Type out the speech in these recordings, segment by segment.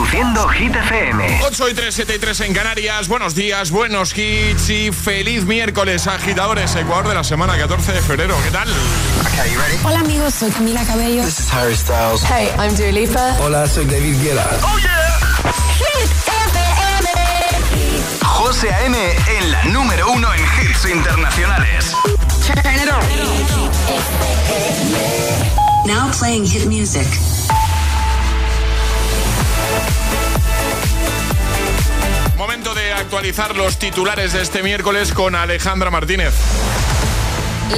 Reproduciendo Hit FM. 8 y 3, 7 y 3 en Canarias. Buenos días, buenos hits y feliz miércoles, agitadores. Ecuador de la semana 14 de febrero. ¿Qué tal? Hola amigos, soy Camila Cabello. This is Harry Styles. Hey, I'm Dua Lipa. Hola, soy David Guetta. ¡Oh, yeah! Hit FM. José A.M. en la número uno en hits internacionales. Turn it on. Now playing hit music. Momento de actualizar los titulares de este miércoles con Alejandra Martínez.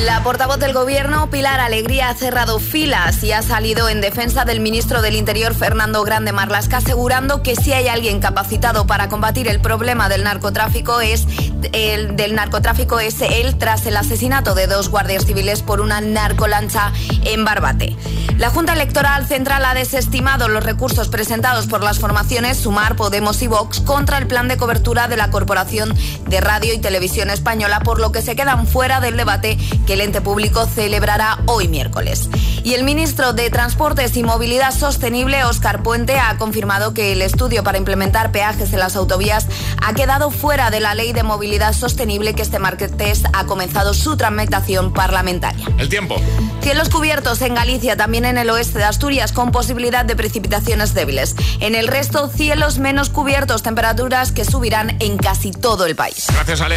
La portavoz del gobierno, Pilar Alegría, ha cerrado filas y ha salido en defensa del ministro del Interior, Fernando Grande Marlasca, asegurando que si hay alguien capacitado para combatir el problema del narcotráfico es el del narcotráfico es él tras el asesinato de dos guardias civiles por una narcolancha en Barbate. La Junta Electoral Central ha desestimado los recursos presentados por las formaciones Sumar, Podemos y Vox contra el plan de cobertura de la Corporación de Radio y Televisión Española, por lo que se quedan fuera del debate que el ente público celebrará hoy miércoles. Y el ministro de Transportes y Movilidad Sostenible, Óscar Puente, ha confirmado que el estudio para implementar peajes en las autovías ha quedado fuera de la ley de movilidad sostenible que este martes ha comenzado su tramitación parlamentaria. El tiempo. Cielos cubiertos en Galicia, también en el oeste de Asturias, con posibilidad de precipitaciones débiles. En el resto, cielos menos cubiertos, temperaturas que subirán en casi todo el país. Gracias, Ale.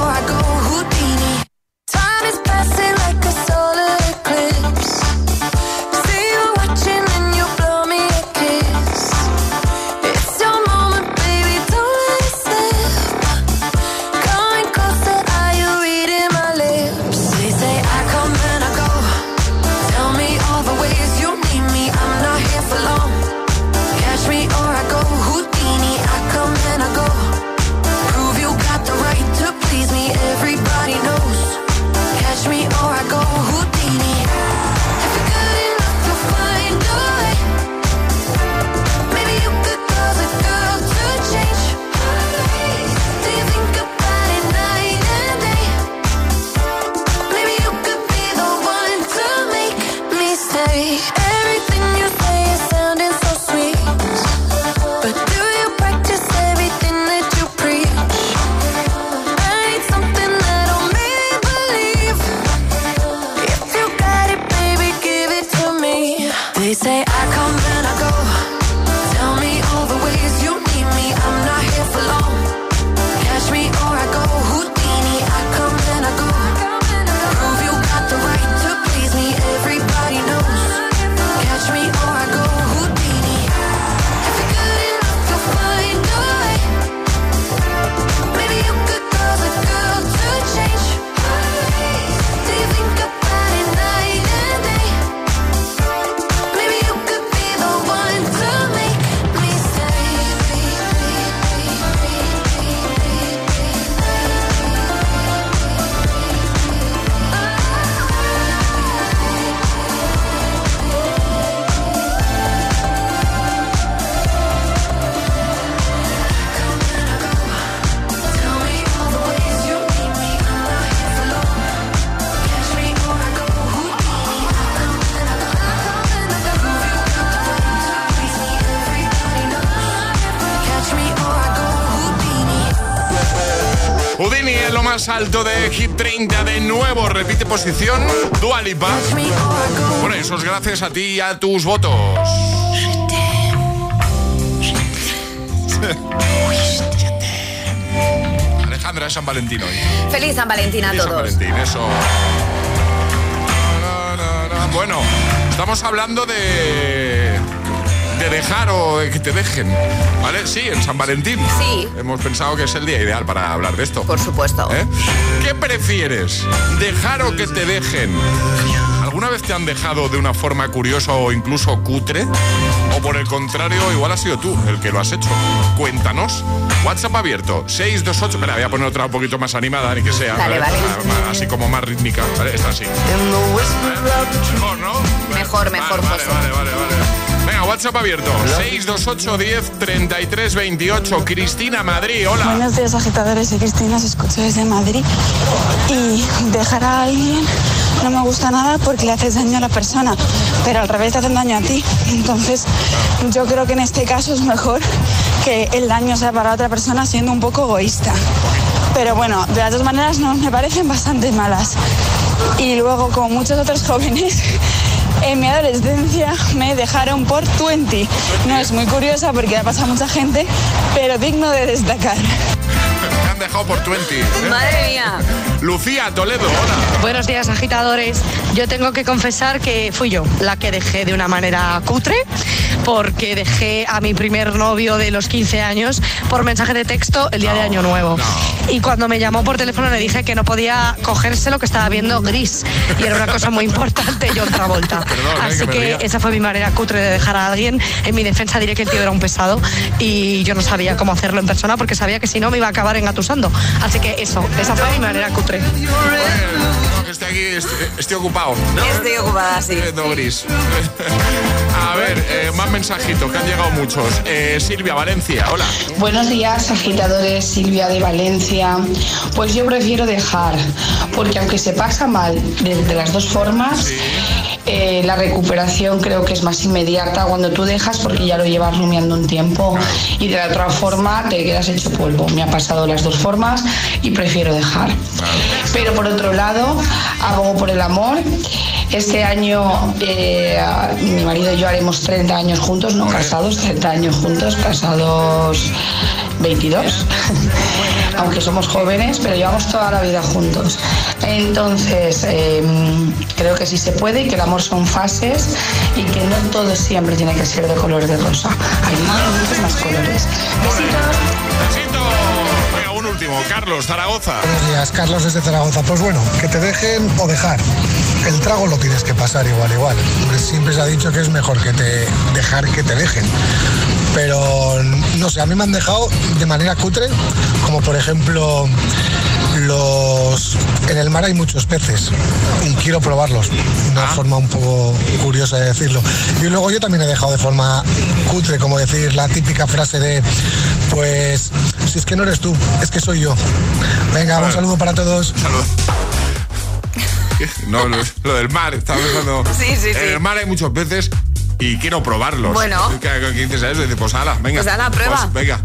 or I go en lo más alto de Hit 30 de nuevo. Repite posición. Dualipa. Bueno, eso es gracias a ti y a tus votos. Alejandra, es San Valentín hoy. Feliz San Valentín a Feliz San todos. Valentín, eso. Bueno, estamos hablando de. De dejar o de que te dejen. ¿Vale? Sí, en San Valentín. Sí. Hemos pensado que es el día ideal para hablar de esto. Por supuesto. ¿Eh? ¿Qué prefieres? ¿Dejar o que te dejen? ¿alguna vez te han dejado de una forma curiosa o incluso cutre? O por el contrario, igual has sido tú el que lo has hecho. Cuéntanos. WhatsApp abierto, 628. Espera, voy a poner otra un poquito más animada, ni que sea. Vale, vale. Ah, Así como más rítmica. ¿vale? Está así. Mejor, ¿no? Mejor, mejor, Vale, José. vale, vale, vale. WhatsApp abierto. 628 10 33 28. Cristina Madrid, hola. Buenos días, agitadores. Soy Cristina, os escucho desde Madrid. Y dejar a alguien no me gusta nada porque le haces daño a la persona, pero al revés te hacen daño a ti. Entonces, yo creo que en este caso es mejor que el daño sea para otra persona siendo un poco egoísta. Pero bueno, de las dos maneras no me parecen bastante malas. Y luego, como muchos otros jóvenes, en mi adolescencia me dejaron por 20. No es muy curiosa porque ha pasado mucha gente, pero digno de destacar. Me han dejado por 20. ¿eh? Madre mía. Lucía Toledo, hola. Buenos días, agitadores. Yo tengo que confesar que fui yo la que dejé de una manera cutre, porque dejé a mi primer novio de los 15 años por mensaje de texto el día de Año Nuevo. Y cuando me llamó por teléfono le dije que no podía cogerse lo que estaba viendo gris. Y era una cosa muy importante, yo otra vuelta. Perdón, eh, Así que esa fue mi manera cutre de dejar a alguien. En mi defensa diré que el tío era un pesado y yo no sabía cómo hacerlo en persona porque sabía que si no me iba a acabar engatusando. Así que eso, esa fue mi manera cutre. No, esté aquí, estoy, estoy ocupado. Estoy ocupada, sí. Viendo gris. A ver, eh, más mensajitos, que han llegado muchos. Eh, Silvia Valencia, hola. Buenos días, agitadores. Silvia de Valencia. Pues yo prefiero dejar, porque aunque se pasa mal de, de las dos formas, eh, la recuperación creo que es más inmediata cuando tú dejas porque ya lo llevas rumiando un tiempo y de la otra forma te quedas hecho polvo. Me ha pasado las dos formas y prefiero dejar. Pero por otro lado, abogo por el amor. Este año eh, mi marido y yo haremos 30 años juntos, no casados, 30 años juntos, casados 22, aunque somos jóvenes, pero llevamos toda la vida juntos. Entonces, eh, creo que sí se puede y que el amor son fases y que no todo siempre tiene que ser de color de rosa. Hay muchos más colores. Besitos. Un último. Carlos, Zaragoza. Buenos días, Carlos desde Zaragoza. Pues bueno, que te dejen o dejar. El trago lo tienes que pasar igual, igual. Siempre se ha dicho que es mejor que te dejar que te dejen. Pero no sé, a mí me han dejado de manera cutre, como por ejemplo los en el mar hay muchos peces y quiero probarlos una forma un poco curiosa de decirlo y luego yo también he dejado de forma cutre como decir la típica frase de pues si es que no eres tú es que soy yo venga un saludo para todos Salud. No, lo, lo del mar, estaba pensando. Sí, sí, sí. En el mar hay muchos peces y quiero probarlos. Bueno. ¿Qué, dices a eso? Dices, pues ala, venga. Pues ala, prueba. Pues venga.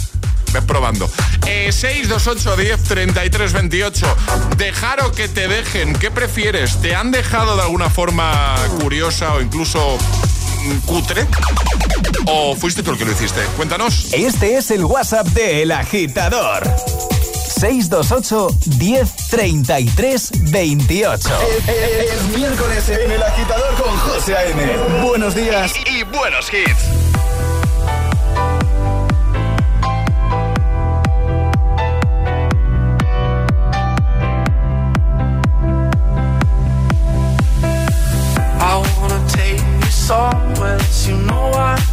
Ves probando. Eh, 628 10 33 28. Dejar o que te dejen. ¿Qué prefieres? ¿Te han dejado de alguna forma curiosa o incluso cutre? ¿O fuiste tú el que lo hiciste? Cuéntanos. Este es el WhatsApp de El Agitador. 628 10 33 28. Es miércoles en El Agitador con José A.M. Buenos días Y buenos hits.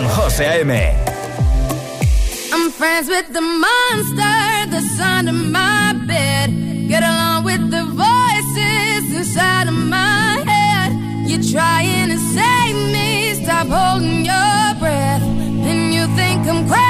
con José A.M. I'm friends with the monster that's under my bed. Get along with the voices inside of my head. You're trying to save me, stop holding your breath. And you think I'm crazy,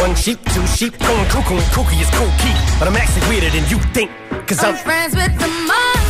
One sheep, two sheep, going cuckoo and kooky is cool key. But I'm actually weirder than you think. Cause I'm I'm friends with the monster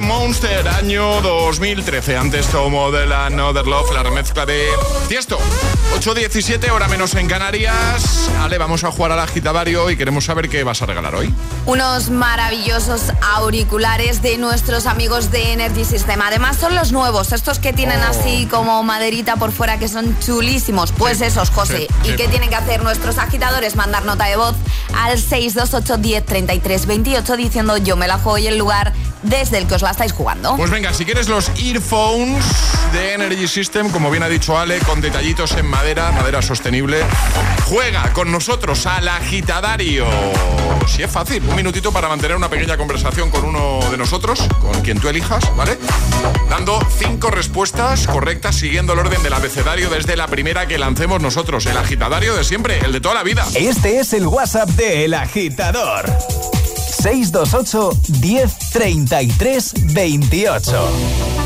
Monster, año 2013. Antes tomo de la Another Love, la remezcla de Tiesto. 8.17, hora menos en Canarias. Ale, vamos a jugar al agitadario y queremos saber qué vas a regalar hoy. Unos maravillosos auriculares de nuestros amigos de Energy System. Además son los nuevos, estos que tienen Oh. así como maderita por fuera que son chulísimos. Pues esos, José. sí, ¿Y sí. qué tienen que hacer nuestros agitadores? Mandar nota de voz al 628 10 33 28 diciendo yo me la juego y el lugar desde el que os la estáis jugando. Pues venga, si quieres los earphones de Energy System, como bien ha dicho Ale, con detallitos en madera, madera sostenible, juega con nosotros al agitadario. Si es fácil, un minutito para mantener una pequeña conversación con uno de nosotros, con quien tú elijas, ¿vale? Dando cinco respuestas correctas siguiendo el orden del abecedario desde la primera que lancemos nosotros, el agitadario de siempre, el de toda la vida. Este es el WhatsApp de El Agitador. 628 1033 28.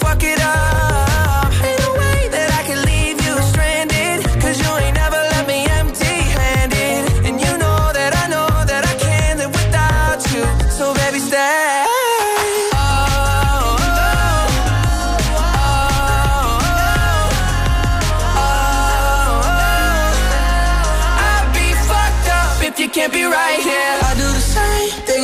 fuck it up.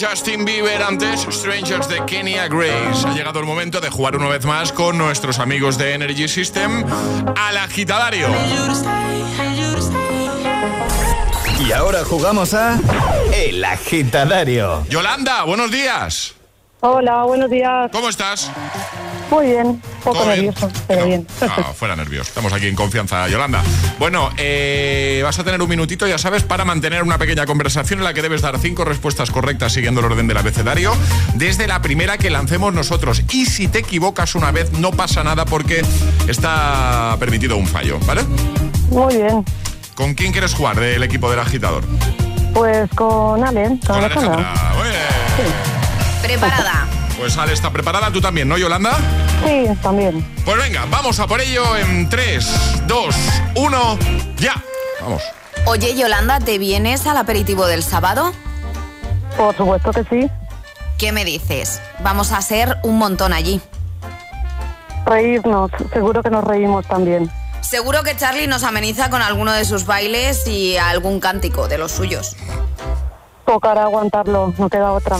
Justin Bieber antes, Strangers de Kenya Grace. Ha llegado el momento de jugar una vez más con nuestros amigos de Energy System al agitadario. Y ahora jugamos a El Agitadario. Yolanda, buenos días. Hola, buenos días. ¿Cómo estás? Muy bien, un poco nervioso, pero bien. Ah, fuera nervios. Estamos aquí en confianza, Yolanda. Bueno, eh, vas a tener un minutito, ya sabes, para mantener una pequeña conversación en la que debes dar cinco respuestas correctas siguiendo el orden del abecedario, desde la primera que lancemos nosotros. Y si te equivocas una vez, no pasa nada porque está permitido un fallo, ¿vale? Muy bien. ¿Con quién quieres jugar del equipo del agitador? Pues con Ale, con Alejandra. Ah, muy bien. Preparada. Pues Ale está preparada, tú también, ¿no, Yolanda? Sí, también. Pues venga, vamos a por ello en 3, 2, 1, ya. Vamos. Oye, Yolanda, ¿te vienes al aperitivo del sábado? Por supuesto que sí. ¿Qué me dices? Vamos a ser un montón allí. Reírnos, seguro que nos reímos también. Seguro que Charlie nos ameniza con alguno de sus bailes y algún cántico de los suyos. Tocará aguantarlo, no queda otra.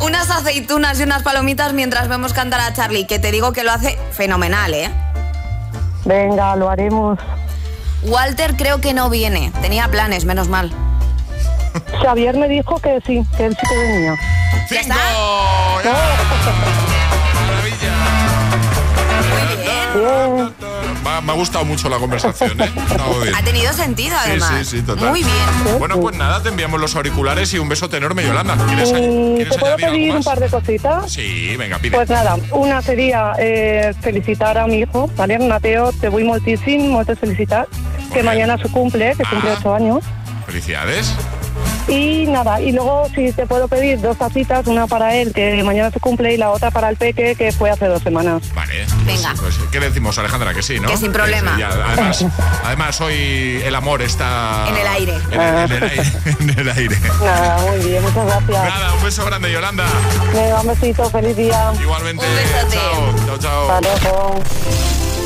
Unas aceitunas y unas palomitas mientras vemos cantar a Charlie, que te digo que lo hace fenomenal, ¿eh? Venga, lo haremos. Walter creo que no viene. Tenía planes, menos mal. Xavier me dijo que sí, que él sí que venía. ¿Ya está? Bien. Me, me ha gustado mucho la conversación, ¿eh? Bien. Ha tenido sentido, Sí, además. sí, sí, total. Muy bien. Bueno, pues nada, te enviamos los auriculares y un besote enorme, Yolanda. ¿Quieres, añ- ¿Y ¿quieres te puedo pedir un par de cositas? Sí, venga, pide. Pues nada, una sería eh, felicitar a mi hijo, ¿vale? Mateo, te voy moltíssim, moltes felicitats, que mañana su cumple, que cumple ocho años. Felicidades. Y nada, y luego si te puedo pedir dos tacitas, una para él, que mañana se cumple, y la otra para el peque, que fue hace dos semanas. Vale. Venga. Pues, ¿qué le decimos, Alejandra? Que sí, ¿no? Que sin problema. sí, ya, además, además, hoy el amor está... En el aire. En el, en el aire. en el aire. Nada, muy bien, muchas gracias. Nada, un beso grande, Yolanda. Venga, un besito, feliz día. Igualmente. Chao, chao, chao. Hasta luego.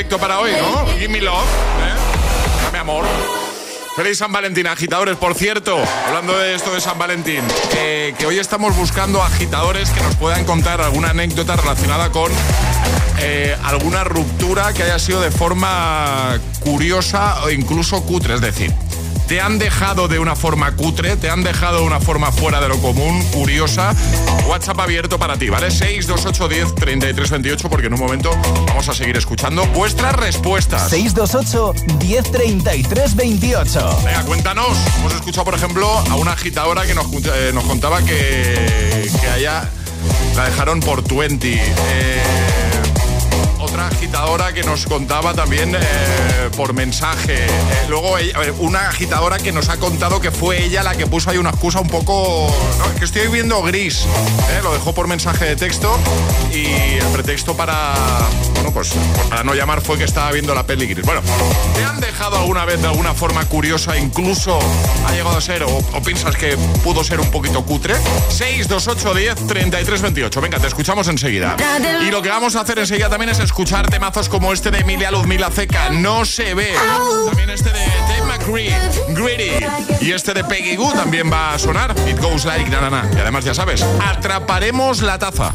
Perfecto para hoy, ¿no? Give me love, ¿eh? Dame amor. Feliz San Valentín, agitadores. Por cierto, hablando de esto de San Valentín, eh, que hoy estamos buscando agitadores que nos puedan contar alguna anécdota relacionada con eh, alguna ruptura que haya sido de forma curiosa o incluso cutre. Es decir, te han dejado de una forma cutre, te han dejado de una forma fuera de lo común, curiosa. WhatsApp abierto para ti, ¿vale? 628 10 33 28, porque en un momento vamos a seguir escuchando vuestras respuestas. 628 10 33 28. Venga, cuéntanos. Hemos escuchado, por ejemplo, a una agitadora que nos, eh, nos contaba que, que allá la dejaron por 20. Eh, otra agitadora que nos contaba también eh, por mensaje. Eh, luego una agitadora que nos ha contado que fue ella la que puso ahí una excusa un poco... Que estoy viendo gris. eh, Lo dejó por mensaje de texto y el pretexto para... Bueno, pues, para no llamar fue que estaba viendo la peli gris. Bueno, ¿te han dejado alguna vez de alguna forma curiosa? Incluso ha llegado a ser o, piensas que pudo ser un poquito cutre. 628 10 33 28. Venga, te escuchamos enseguida. Y lo que vamos a hacer enseguida también es escuchar temazos como este de Emilia Luzmila Ceca, No se ve. También este de Dave McCree, Gritty. Y este de Peggy Goo también va a sonar. It goes like na, na, na. Y además, ya sabes, atraparemos la taza.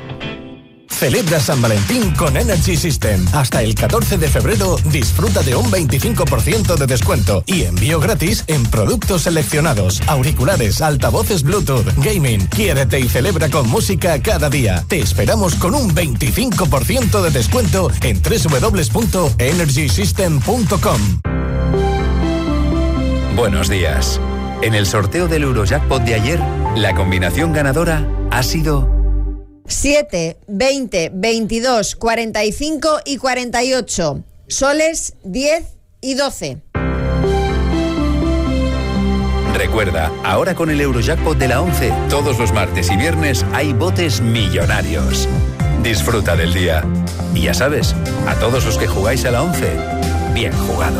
Celebra San Valentín con Energy System. Hasta el 14 de febrero disfruta de un 25% de descuento y envío gratis en productos seleccionados, auriculares, altavoces Bluetooth, gaming. Quiérete y celebra con música cada día. Te esperamos con un 25% de descuento en www.energysystem.com. Buenos días. En el sorteo del Eurojackpot de ayer, la combinación ganadora ha sido 7, 20, 22, 45 y 48. Soles 10 y 12. Recuerda, ahora con el Eurojackpot de la 11, todos los martes y viernes hay botes millonarios. Disfruta del día. Y ya sabes, a todos los que jugáis a la 11, bien jugado.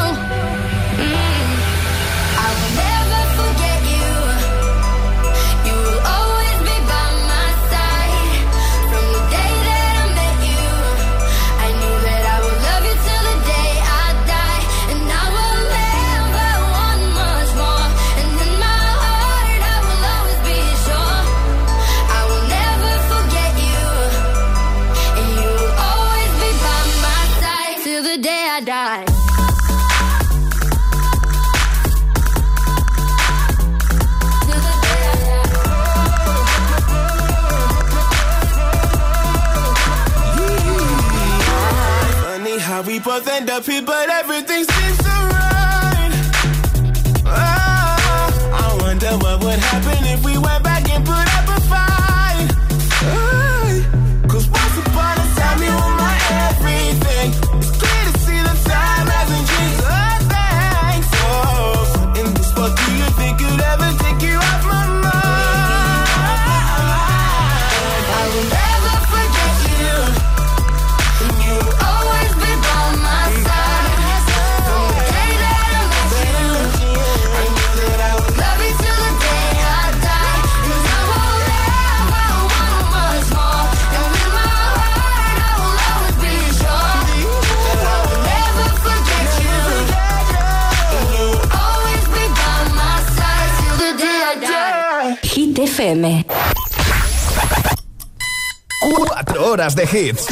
Horas de hits.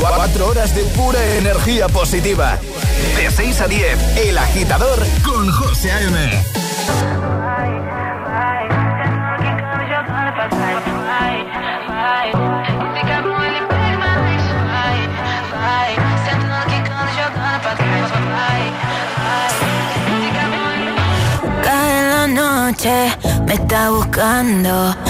Cuatro horas de pura energía positiva. De 6 a 10, El Agitador con José A.M. Cae la noche, me está buscando.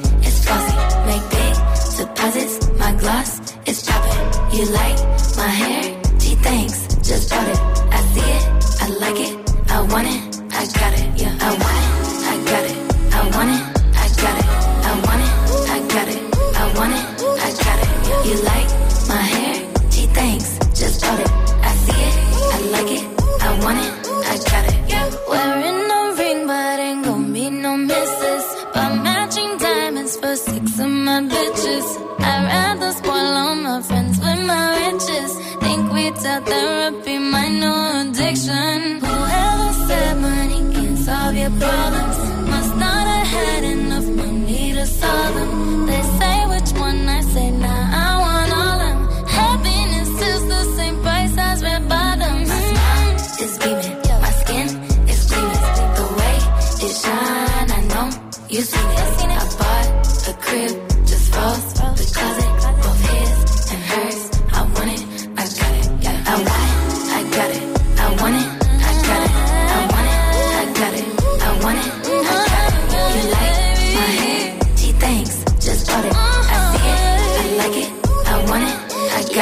deposits. My gloss is chopping. You like my hair? Gee, thanks. Just bought it. I see it. I like it. I want it. I got it. Yeah. I want it. I got it. I want it. I got it. I want it. I got it. I want it. I got it. You like my hair? Gee, thanks. Just bought it. I see it. I like it. I want it. I got it. Yeah. Wearing no ring, but ain't gon' be no misses. But matching diamonds for six of my bitches. We tell therapy my new addiction. Whoever said money can solve your problems. Must not have had enough money to solve them. They say which one I say now. I want all of 'em. Happiness is the same price as red bottoms. My smile is beaming, my skin is gleaming. The way it shine, I know you seen it. I bought a crib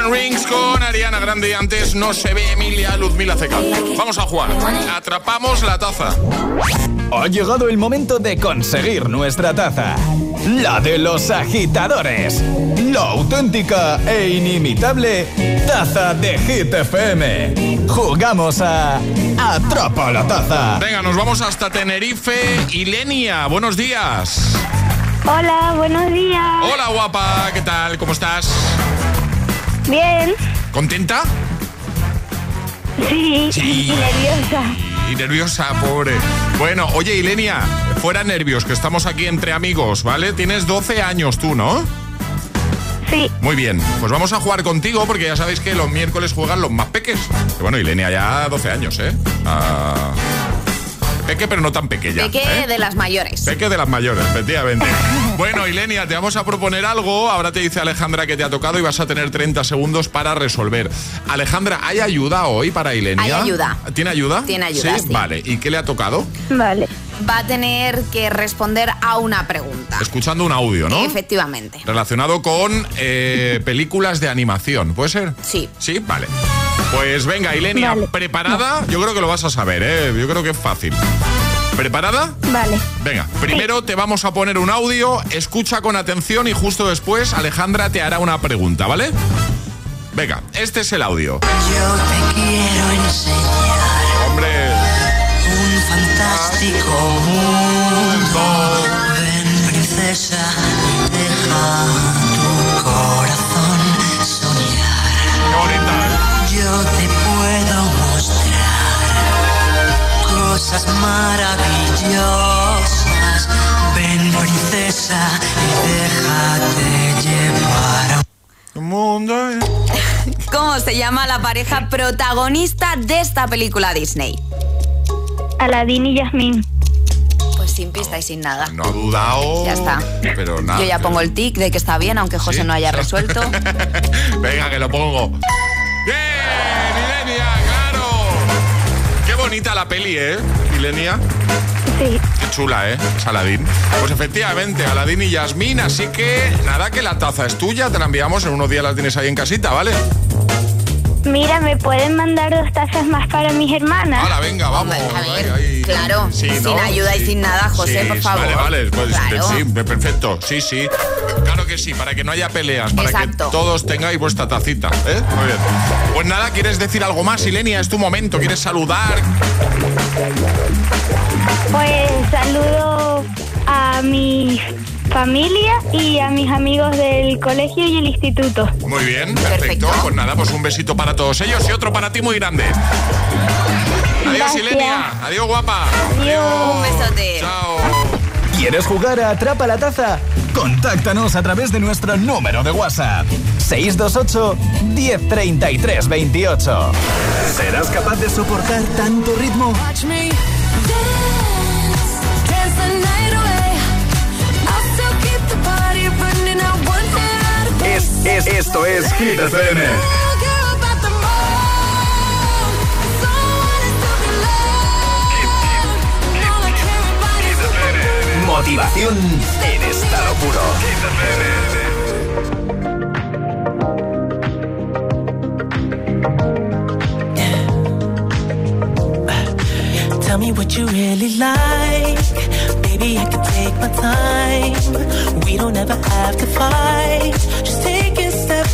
Seven Rings con Ariana Grande y antes no se ve Emilia Luzmila Ceca. Vamos a jugar. Atrapamos la taza. Ha llegado el momento de conseguir nuestra taza. La de los agitadores. La auténtica e inimitable taza de Hit FM. Jugamos a Atrapa la taza. Venga, nos vamos hasta Tenerife. Ilenia, buenos días. Hola, buenos días. Hola, guapa, ¿qué tal? ¿Cómo estás? Bien. ¿Contenta? Sí. Sí. Y nerviosa. Y nerviosa, pobre. Bueno, oye, Ilenia, fuera nervios, que estamos aquí entre amigos, ¿vale? Tienes 12 años tú, ¿no? Sí. Muy bien, pues vamos a jugar contigo porque ya sabéis que los miércoles juegan los más peques. Que bueno, Ilenia ya 12 años, ¿eh? Ah, peque, pero no tan pequeña. Peque ¿eh? de las mayores. Peque de las mayores, efectivamente. bueno, Ilenia, te vamos a proponer algo. Ahora te dice Alejandra que te ha tocado y vas a tener 30 segundos para resolver. Alejandra, ¿hay ayuda hoy para Ilenia? Hay ayuda. ¿Tiene ayuda? Tiene ayuda, sí. Vale, ¿y qué le ha tocado? Vale. Va a tener que responder a una pregunta. Escuchando un audio, ¿no? Efectivamente. Relacionado con eh, películas de animación, ¿puede ser? Sí. Sí, vale. Pues venga, Ilenia, Vale. ¿preparada? Yo creo que lo vas a saber, ¿eh? Yo creo que es fácil. ¿Preparada? Vale. Venga, primero te vamos a poner un audio, escucha con atención y justo después Alejandra te hará una pregunta, ¿vale? Venga, este es el audio. Yo te quiero enseñar Hombre, un fantástico mundo. Ven, princesa, deja cosas maravillosas. Ven, princesa, y déjate llevar. Un mundo. ¿eh? ¿Cómo se llama la pareja protagonista de esta película Disney? Aladín y Yasmín. Pues sin pista y sin nada. No ha dudado. Ya está. Pero nada. Yo ya pongo el tic de que está bien, aunque José ¿Sí? no haya resuelto. Venga, que lo pongo. ¡Bien! Bonita la peli, ¿eh? Ilenia. Sí. Qué chula, ¿eh? Es Aladín. Pues efectivamente, Aladín y Yasmín. Así que nada, que la taza es tuya. Te la enviamos. En unos días la tienes ahí en casita, ¿vale? Mira, ¿me pueden mandar dos tazas más para mis hermanas? Hala, venga, vamos. a ver, Ahí, ahí. claro, Sí, sin ¿no? ayuda y sin nada, José, Sí, por favor. Vale, vale. Pues, Claro. Sí, perfecto. Sí, sí. Claro que sí, para que no haya peleas, para Exacto. que todos tengáis vuestra tacita. ¿eh? Muy bien. Pues nada, ¿quieres decir algo más, Ilenia? Es tu momento. ¿Quieres saludar? Pues saludo a mi familia y a mis amigos del colegio y el instituto. Muy bien, perfecto. Pues nada, pues un besito para todos ellos y otro para ti muy grande. Adiós, Gracias. Ilenia. Adiós, guapa. Adiós. Un besote. Chao. ¿Quieres jugar a Atrapa la Taza? Contáctanos a través de nuestro número de WhatsApp. 628 1033 28. ¿Serás capaz de soportar tanto ritmo? Watch me Es, esto es Hit FM. Motivación en estado puro. Tell me what you really like. Baby, I can take my time. We don't ever have to fight. Just take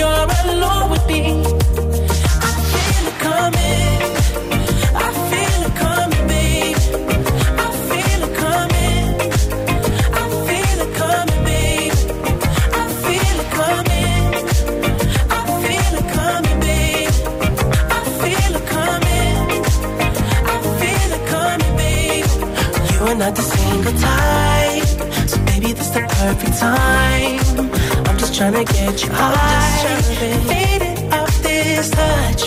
you're alone with me. I feel it coming. I feel it coming. I feel it coming. I feel it coming. I feel it coming. I feel it coming. You are not the single type, so baby, this the perfect time. Just trying to get you high, faded off this touch.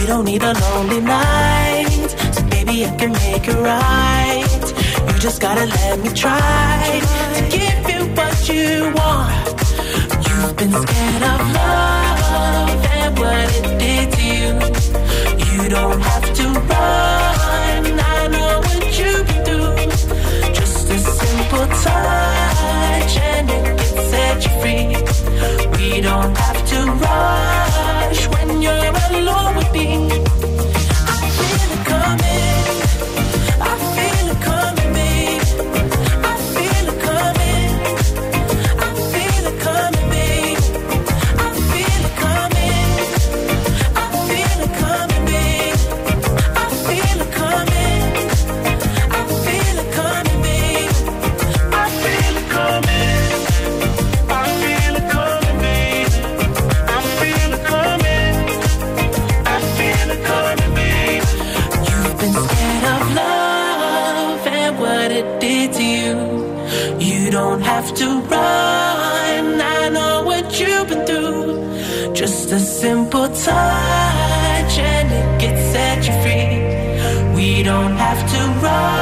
We don't need a lonely night, so baby, I can make it right. You just gotta let me try to give you what you want. You've been scared of love and what it did to you. You don't have to run. I know We don't have to rush when you're alone with me. Don't have to rush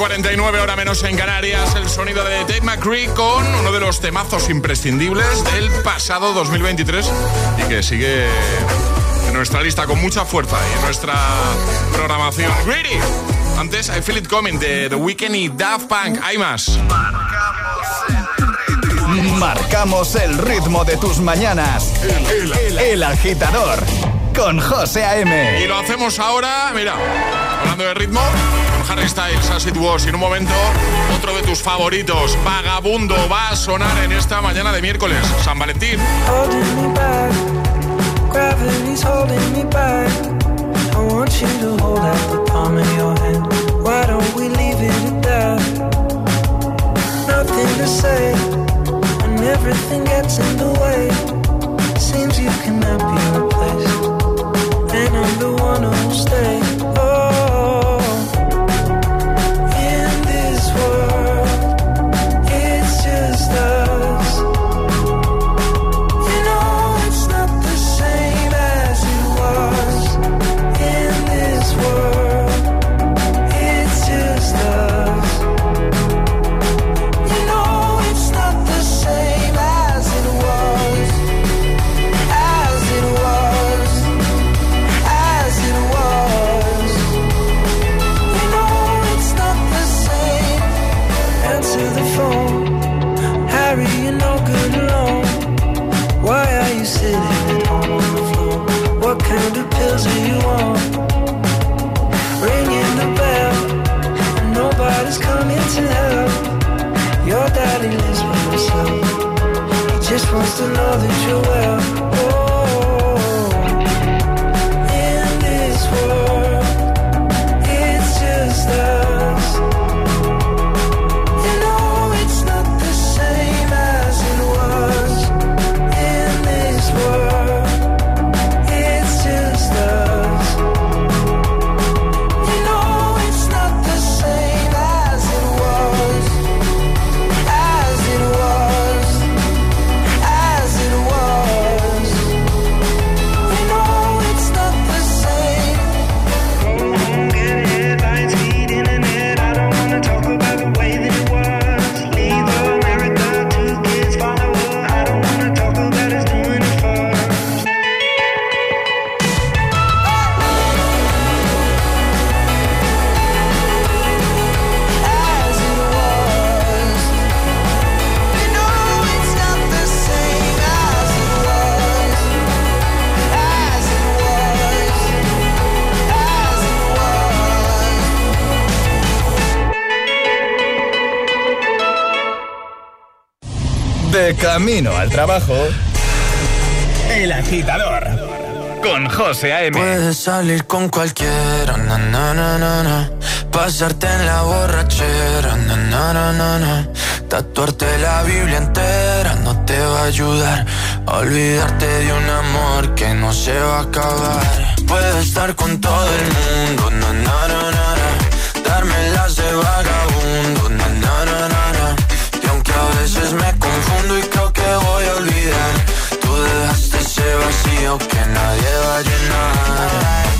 8.49 hora menos en Canarias, el sonido de Dave McCree con uno de los temazos imprescindibles del pasado 2023 y que sigue en nuestra lista con mucha fuerza y en nuestra programación. Greedy. Antes, I Feel It Coming de The Weeknd y Daft Punk. Hay más. Marcamos el ritmo de tus mañanas. El, agitador con José A.M. Y lo hacemos ahora, mira, hablando de ritmo, Harry Styles, As It Was. Y en un momento, otro de tus favoritos, Vagabundo, va a sonar en esta mañana de miércoles, San Valentín. Everything gets in the way. Seems you cannot be replaced, and I'm the one who'll stay. Camino al trabajo. El agitador con José A.M. Puedes salir con cualquiera, na, na, na, na, na. pasarte en la borrachera, na, na, na, na, na. tatuarte la Biblia entera no te va a ayudar a olvidarte de un amor que no se va a acabar. Puedes estar con todo el mundo, na, na, na, na, na. darme las de vagabundo, na, na, na, na, na. y aunque a veces me confundo y tú dejaste ese vacío que nadie va a llenar.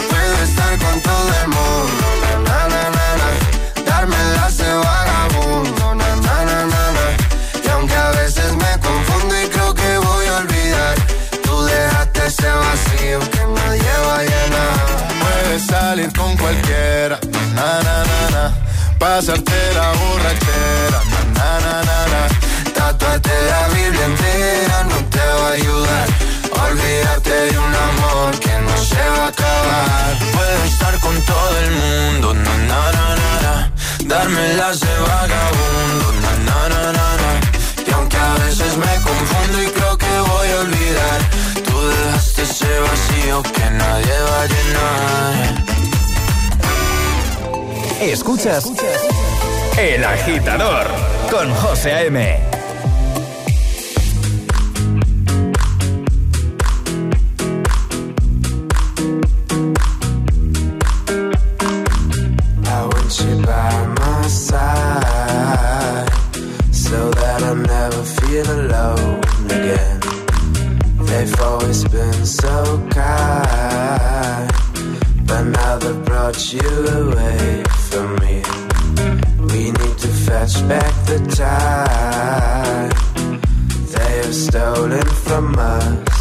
Estar con todo el mundo, na, na, na, na. Darme la de vagabundo, na, na, na, na, na. Y aunque a veces me confundo y creo que voy a olvidar, tú dejaste ese vacío que nadie va a llenar. Puedes salir con cualquiera, na, na, na, na. Pasarte la borrachera, na, na, na, na. Tatuarte la Biblia entera no te va a ayudar. Olvídate de un amor que no se va a acabar. Puedo estar con todo el mundo, na na na na, na. de vagabundo, na na na na na. Y aunque a veces me confundo y creo que voy a olvidar, tú dejaste ese vacío que nadie va a llenar. Escuchas El Agitador con José A.M. feel alone again. They've always been so kind, but now they've brought you away from me. We need to fetch back the time they have stolen from us.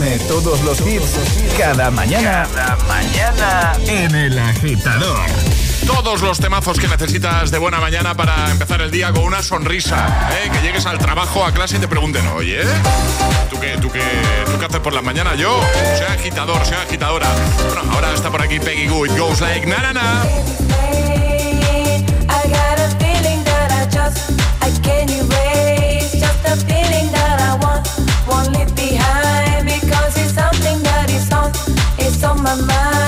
Pone todos los hits cada mañana. Cada mañana en El Agitador. Todos los temazos que necesitas de buena mañana para empezar el día con una sonrisa. ¿eh? Que llegues al trabajo, a clase y te pregunten, oye, ¿tú qué, tú qué, tú qué haces por la mañana? Yo, soy agitador, soy agitadora. Bueno, ahora está por aquí Peggy Goo. It goes like na na na. Just a feeling that I want, on my mind.